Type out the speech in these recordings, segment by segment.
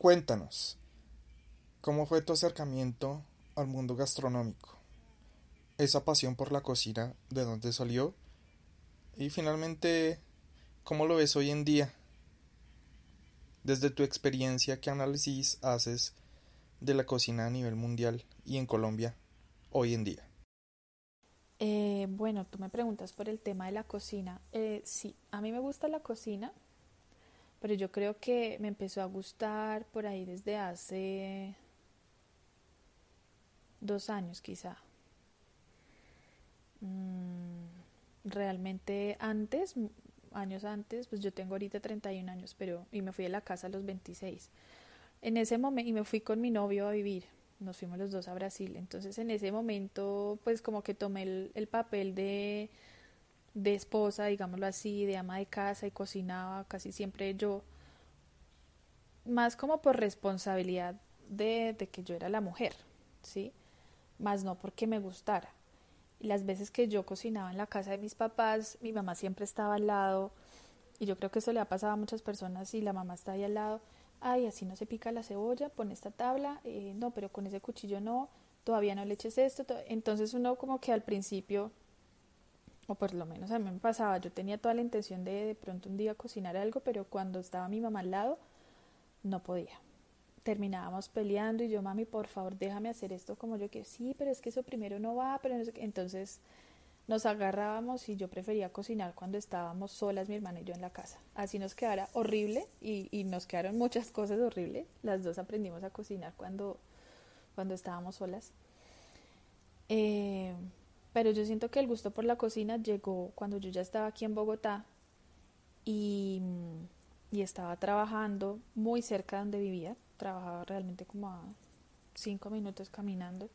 Cuéntanos, ¿cómo fue tu acercamiento al mundo gastronómico? ¿Esa pasión por la cocina de dónde salió? Y finalmente, ¿cómo lo ves hoy en día? Desde tu experiencia, ¿qué análisis haces de la cocina a nivel mundial y en Colombia hoy en día? Eh, bueno, tú me preguntas por el tema de la cocina. Eh, sí, a mí me gusta la cocina, pero yo creo que me empezó a gustar por ahí desde hace dos años quizá. Mm, realmente antes, años antes, pues yo tengo ahorita 31 años, pero y me fui de la casa a los 26. En ese momento, y me fui con mi novio a vivir, nos fuimos los dos a Brasil, entonces en ese momento pues como que tomé el, el papel de de esposa, digámoslo así, de ama de casa y cocinaba casi siempre yo, más como por responsabilidad de, que yo era la mujer, ¿sí? Más no porque me gustara. Y las veces que yo cocinaba en la casa de mis papás, mi mamá siempre estaba al lado, y yo creo que eso le ha pasado a muchas personas y la mamá está ahí al lado, ay, así no se pica la cebolla, pon esta tabla, eh, no, pero con ese cuchillo no, todavía no le eches esto, entonces uno como que al principio o por lo menos a mí me pasaba, yo tenía toda la intención de de pronto un día cocinar algo, pero cuando estaba mi mamá al lado, no podía. Terminábamos peleando y yo, mami, por favor, déjame hacer esto como yo que sí, pero es que eso primero no va, pero no sé entonces nos agarrábamos y yo prefería cocinar cuando estábamos solas, mi hermana y yo en la casa. Así nos quedara horrible y, y nos quedaron muchas cosas horribles. Las dos aprendimos a cocinar cuando, cuando estábamos solas. Eh, pero yo siento que el gusto por la cocina llegó cuando yo ya estaba aquí en Bogotá y, y estaba trabajando muy cerca de donde vivía. Trabajaba realmente como a cinco minutos caminando.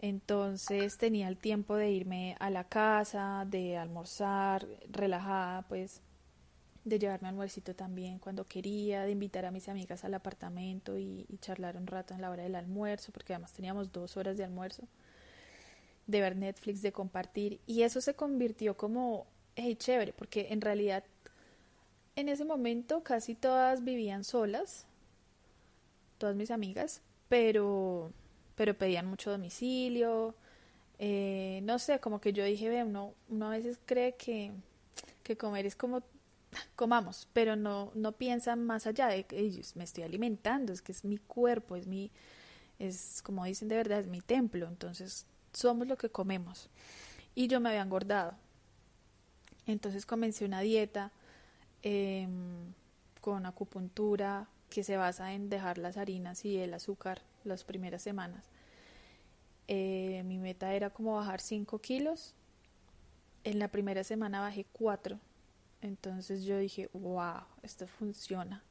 Entonces tenía el tiempo de irme a la casa, de almorzar, relajada, pues, de llevarme almuercito también cuando quería, de invitar a mis amigas al apartamento y, y charlar un rato en la hora del almuerzo, porque además teníamos dos horas de almuerzo de ver Netflix, de compartir, y eso se convirtió como, hey, chévere, porque en realidad en ese momento casi todas vivían solas, todas mis amigas, pero, pero pedían mucho domicilio, eh, no sé, como que yo dije, ve, uno, uno a veces cree que, que comer es como comamos, pero no, no piensan más allá de que me estoy alimentando, es que es mi cuerpo, es mi, es como dicen de verdad, es mi templo, entonces somos lo que comemos. Y yo me había engordado. Entonces comencé una dieta eh, con acupuntura que se basa en dejar las harinas y el azúcar las primeras semanas. Eh, mi meta era como bajar 5 kilos. En la primera semana bajé 4. Entonces yo dije, wow, esto funciona.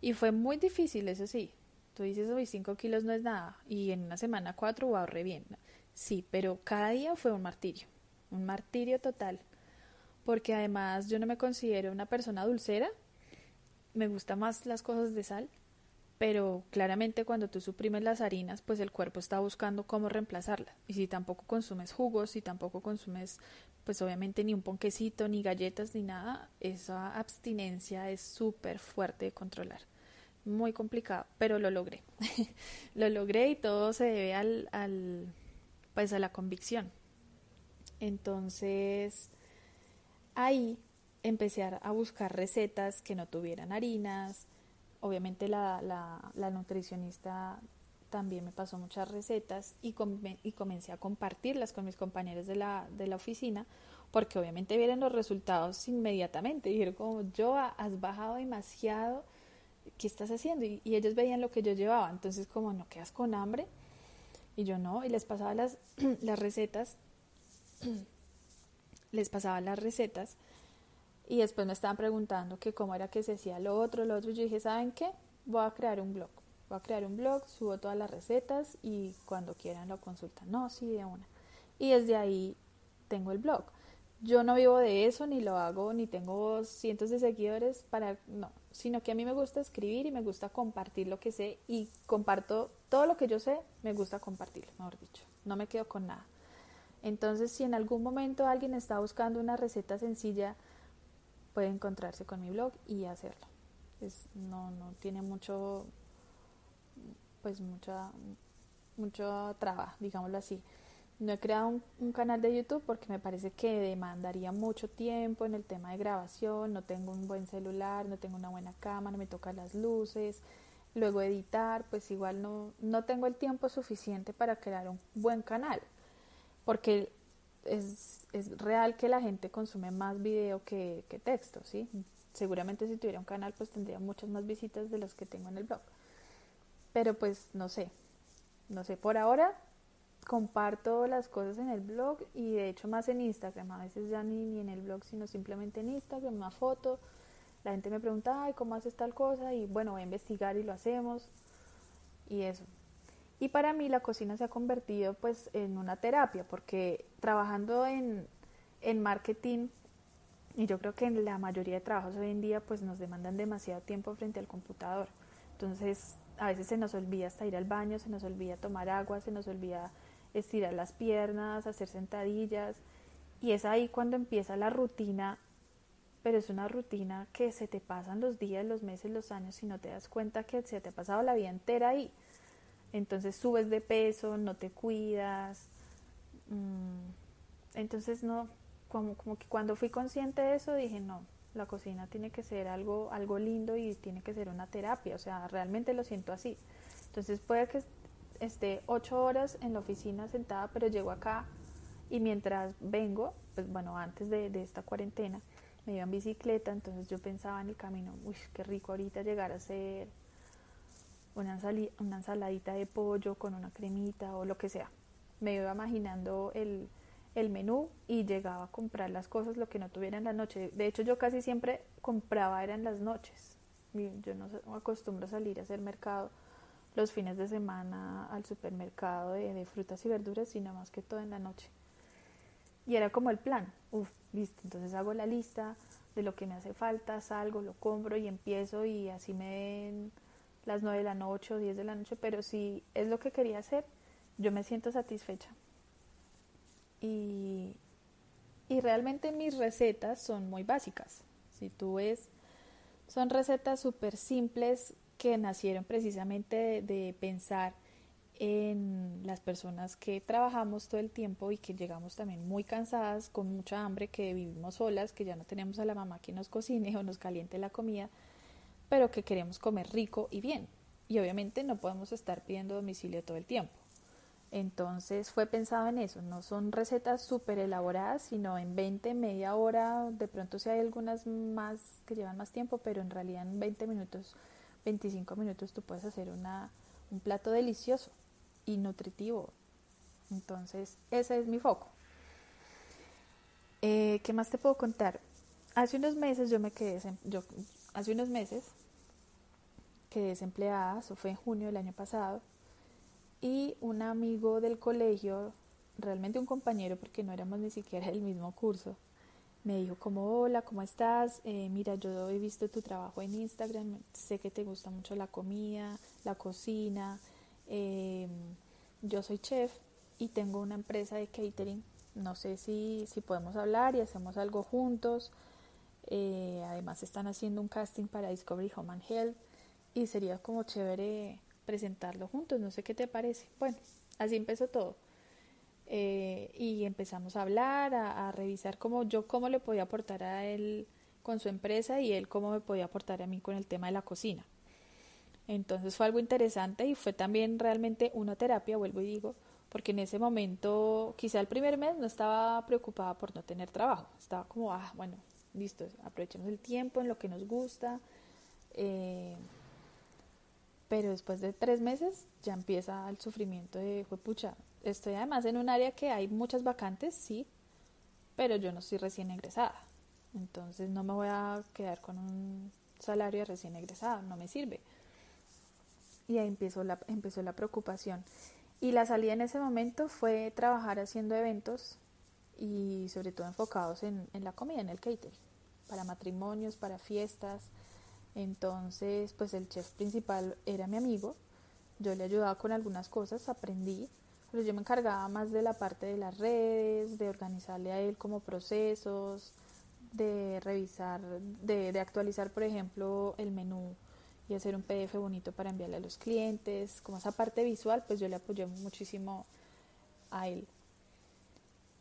Y fue muy difícil, eso sí. Tú dices, hoy 5 kilos no es nada. Y en una semana 4, wow, re bien. Sí, pero cada día fue un martirio, un martirio total, porque además yo no me considero una persona dulcera, me gustan más las cosas de sal, pero claramente cuando tú suprimes las harinas, pues el cuerpo está buscando cómo reemplazarla. Y si tampoco consumes jugos, si tampoco consumes, pues obviamente ni un ponquecito, ni galletas, ni nada, esa abstinencia es súper fuerte de controlar. Muy complicado, pero lo logré. lo logré y todo se debe al, al pues a la convicción. Entonces, ahí empecé a buscar recetas que no tuvieran harinas. Obviamente la, la, la nutricionista también me pasó muchas recetas y, y, comencé a compartirlas con mis compañeros de la, de la oficina porque obviamente vieron los resultados inmediatamente. Dijeron como, yo has bajado demasiado, ¿qué estás haciendo? Y, y ellos veían lo que yo llevaba. Entonces como, ¿no quedas con hambre? Y yo no, y les pasaba las, las recetas, les pasaba las recetas, y después me estaban preguntando que cómo era que se hacía lo otro, lo otro, yo dije, ¿saben qué? Voy a crear un blog, voy a crear un blog, subo todas las recetas y cuando quieran lo consultan. No, sí, de una. Y desde ahí tengo el blog. Yo no vivo de eso, ni lo hago, ni tengo cientos de seguidores para, no, sino que a mí me gusta escribir y me gusta compartir lo que sé y comparto todo lo que yo sé, me gusta compartirlo, mejor dicho, no me quedo con nada. Entonces, si en algún momento alguien está buscando una receta sencilla, puede encontrarse con mi blog y hacerlo. Es, no, no tiene mucho, pues mucha, mucha traba, digámoslo así. No he creado un, canal de YouTube porque me parece que demandaría mucho tiempo en el tema de grabación, no tengo un buen celular, no tengo una buena cámara, me tocan las luces, luego editar, pues igual no, no tengo el tiempo suficiente para crear un buen canal, porque es, es real que la gente consume más video que, que texto, ¿sí? Seguramente si tuviera un canal pues tendría muchas más visitas de las que tengo en el blog. Pero pues no sé, no sé, por ahora comparto las cosas en el blog y de hecho más en Instagram, a veces ya ni, ni en el blog, sino simplemente en Instagram, una foto, la gente me pregunta, ay, ¿cómo haces tal cosa? Y bueno, voy a investigar y lo hacemos. Y eso. Y para mí la cocina se ha convertido pues en una terapia, porque trabajando en, en marketing, y yo creo que en la mayoría de trabajos hoy en día pues nos demandan demasiado tiempo frente al computador. Entonces a veces se nos olvida hasta ir al baño, se nos olvida tomar agua, se nos olvida estirar las piernas, hacer sentadillas. Y es ahí cuando empieza la rutina pero es una rutina que se te pasan los días, los meses, los años y no te das cuenta que se te ha pasado la vida entera ahí. Entonces subes de peso, no te cuidas. Mm, entonces no, como, como que cuando fui consciente de eso dije, no, la cocina tiene que ser algo, algo lindo y tiene que ser una terapia, o sea, realmente lo siento así. Entonces puede que esté ocho horas en la oficina sentada, pero llego acá y mientras vengo, pues bueno, antes de, esta cuarentena, me iba en bicicleta, entonces yo pensaba en el camino, uy, qué rico ahorita llegar a hacer una, una ensaladita de pollo con una cremita o lo que sea. Me iba imaginando el, el menú y llegaba a comprar las cosas lo que no tuviera en la noche. De hecho, yo casi siempre compraba era en las noches. Yo no acostumbro a salir a hacer mercado los fines de semana al supermercado de, frutas y verduras, sino más que todo en la noche. Y era como el plan, uff, listo, entonces hago la lista de lo que me hace falta, salgo, lo compro y empiezo y así me den las 9 de la noche o 10 de la noche, pero si es lo que quería hacer, yo me siento satisfecha. Y, y realmente mis recetas son muy básicas. Si tú ves, son recetas súper simples que nacieron precisamente de, pensar en las personas que trabajamos todo el tiempo y que llegamos también muy cansadas, con mucha hambre, que vivimos solas, que ya no tenemos a la mamá que nos cocine o nos caliente la comida, pero que queremos comer rico y bien. Y obviamente no podemos estar pidiendo domicilio todo el tiempo. Entonces fue pensado en eso, no son recetas súper elaboradas, sino en 20, media hora, de pronto si hay algunas más que llevan más tiempo, pero en realidad en 20 minutos, 25 minutos tú puedes hacer una, un plato delicioso y nutritivo. Entonces, ese es mi foco. Eh, ¿Qué más te puedo contar? Hace unos meses yo me quedé, yo, hace unos meses quedé desempleada, eso fue en junio del año pasado, y un amigo del colegio, realmente un compañero porque no éramos ni siquiera del mismo curso, me dijo como hola, ¿cómo estás? Eh, mira, yo he visto tu trabajo en Instagram, sé que te gusta mucho la comida, la cocina, eh, yo soy chef y tengo una empresa de catering. No sé si, si podemos hablar y hacemos algo juntos. Eh, además están haciendo un casting para Discovery Home and Health y sería como chévere presentarlo juntos. No sé qué te parece. Bueno, así empezó todo. Eh, y empezamos a hablar, a, revisar cómo yo cómo le podía aportar a él con su empresa y él cómo me podía aportar a mí con el tema de la cocina. Entonces fue algo interesante y fue también realmente una terapia, vuelvo y digo, porque en ese momento, quizá el primer mes no estaba preocupada por no tener trabajo, estaba como, ah, bueno, listo, aprovechemos el tiempo en lo que nos gusta. Eh, pero después de tres meses ya empieza el sufrimiento de, pucha, estoy además en un área que hay muchas vacantes, sí, pero yo no estoy recién egresada. Entonces no me voy a quedar con un salario recién egresada, no me sirve y ahí empezó la, empezó la preocupación. Y la salida en ese momento fue trabajar haciendo eventos y sobre todo enfocados en, en la comida, en el catering, para matrimonios, para fiestas. Entonces, pues el chef principal era mi amigo, yo le ayudaba con algunas cosas, aprendí, pero yo me encargaba más de la parte de las redes, de organizarle a él como procesos, de revisar, de, de actualizar, por ejemplo, el menú y hacer un PDF bonito para enviarle a los clientes. Como esa parte visual, pues yo le apoyé muchísimo a él.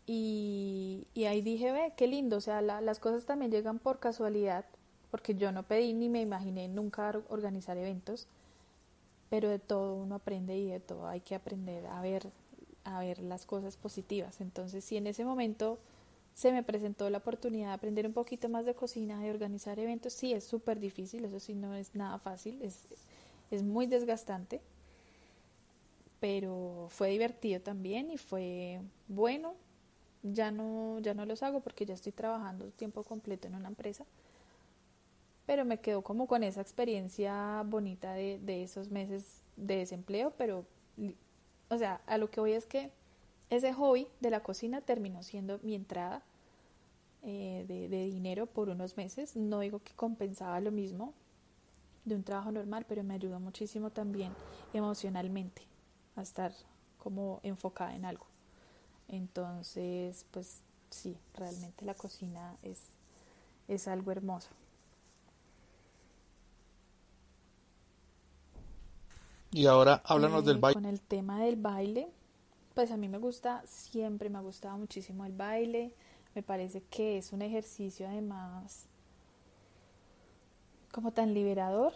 Y, y ahí dije, ve, qué lindo, o sea, las cosas también llegan por casualidad, porque yo no pedí ni me imaginé nunca organizar eventos, pero de todo uno aprende y de todo hay que aprender a ver, a ver las cosas positivas. Entonces, si en ese momento se me presentó la oportunidad de aprender un poquito más de cocina, de organizar eventos. Sí, es súper difícil, eso sí no es nada fácil, es, es muy desgastante, pero fue divertido también y fue bueno. Ya no, ya no los hago porque ya estoy trabajando tiempo completo en una empresa, pero me quedo como con esa experiencia bonita de, de esos meses de desempleo, pero, o sea, a lo que voy es que ese hobby de la cocina terminó siendo mi entrada eh, de, dinero por unos meses. No digo que compensaba lo mismo de un trabajo normal, pero me ayudó muchísimo también emocionalmente a estar como enfocada en algo. Entonces, pues sí, realmente la cocina es, es algo hermoso. Y ahora háblanos del eh, baile. Con el tema del baile, pues a mí me gusta, siempre me ha gustado muchísimo el baile, me parece que es un ejercicio además como tan liberador.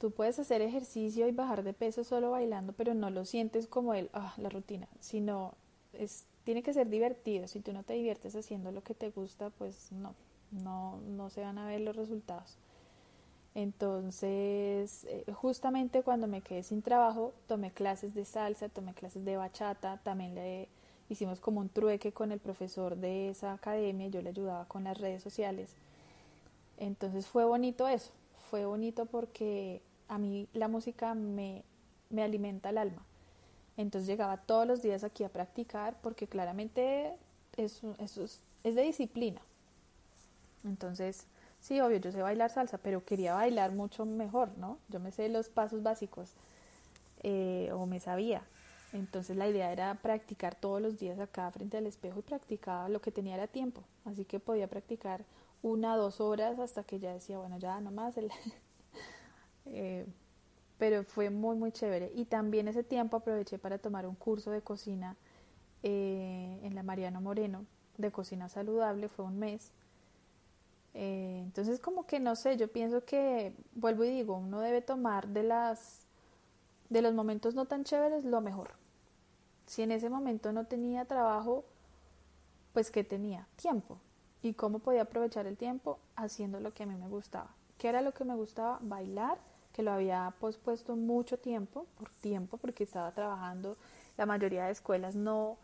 Tú puedes hacer ejercicio y bajar de peso solo bailando, pero no lo sientes como el, ah, la rutina, sino es, tiene que ser divertido. Si tú no te diviertes haciendo lo que te gusta, pues no, no, no se van a ver los resultados. Entonces, eh, justamente cuando me quedé sin trabajo, tomé clases de salsa, tomé clases de bachata, también le hicimos como un trueque con el profesor de esa academia, yo le ayudaba con las redes sociales. Entonces fue bonito eso, fue bonito porque a mí la música me, me alimenta el alma. Entonces llegaba todos los días aquí a practicar porque claramente eso, es, es de disciplina. Entonces Sí, obvio, yo sé bailar salsa, pero quería bailar mucho mejor, ¿no? Yo me sé los pasos básicos, eh, o me sabía. Entonces la idea era practicar todos los días acá frente al espejo y practicaba lo que tenía era tiempo. Así que podía practicar una, dos horas hasta que ya decía, bueno, ya nomás. El eh, pero fue muy, muy chévere. Y también ese tiempo aproveché para tomar un curso de cocina eh, en la Mariano Moreno, de cocina saludable, fue un mes. Eh, entonces como que no sé, yo pienso que, vuelvo y digo, uno debe tomar de las de los momentos no tan chéveres lo mejor. Si en ese momento no tenía trabajo, pues que tenía tiempo. ¿Y cómo podía aprovechar el tiempo? Haciendo lo que a mí me gustaba. ¿Qué era lo que me gustaba? Bailar, que lo había pospuesto mucho tiempo, por tiempo, porque estaba trabajando. La mayoría de escuelas no,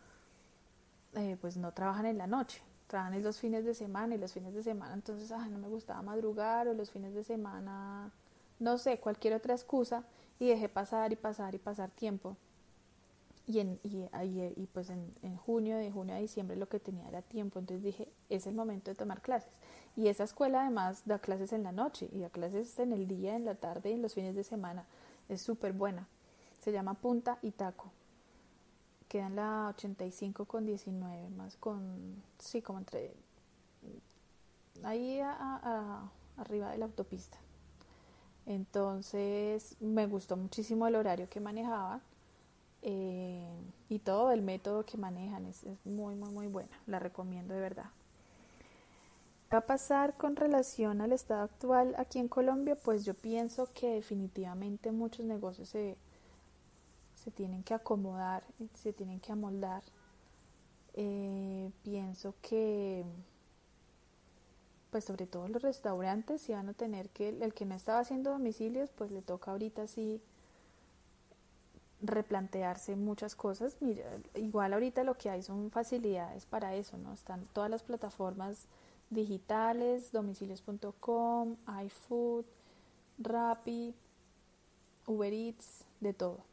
eh, pues no trabajan en la noche trabajan los fines de semana y los fines de semana entonces no me gustaba madrugar o los fines de semana no sé cualquier otra excusa y dejé pasar y pasar y pasar tiempo. Y en y, y, pues en, en, junio de junio a diciembre lo que tenía era tiempo entonces dije es el momento de tomar clases. Y esa escuela además da clases en la noche y da clases en el día en la tarde y en los fines de semana. Es súper buena se llama Punta y Taco queda en la 85 con 19, más con, sí, como entre, ahí arriba de la autopista. Entonces me gustó muchísimo el horario que manejaban eh, y todo el método que manejan es, es, muy, muy, muy buena. La recomiendo de verdad. ¿Qué va a pasar con relación al estado actual aquí en Colombia? Pues yo pienso que definitivamente muchos negocios se se tienen que acomodar, se tienen que amoldar. Eh, pienso que, pues sobre todo los restaurantes, si van a tener que, el que no estaba haciendo domicilios, pues le toca ahorita sí replantearse muchas cosas. Mira, igual ahorita lo que hay son facilidades para eso, ¿no? Están todas las plataformas digitales, domicilios.com, iFood, Rappi, Uber Eats, de todo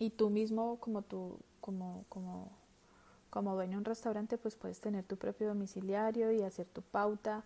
y tú mismo como tú como como como dueño de un restaurante pues puedes tener tu propio domiciliario y hacer tu pauta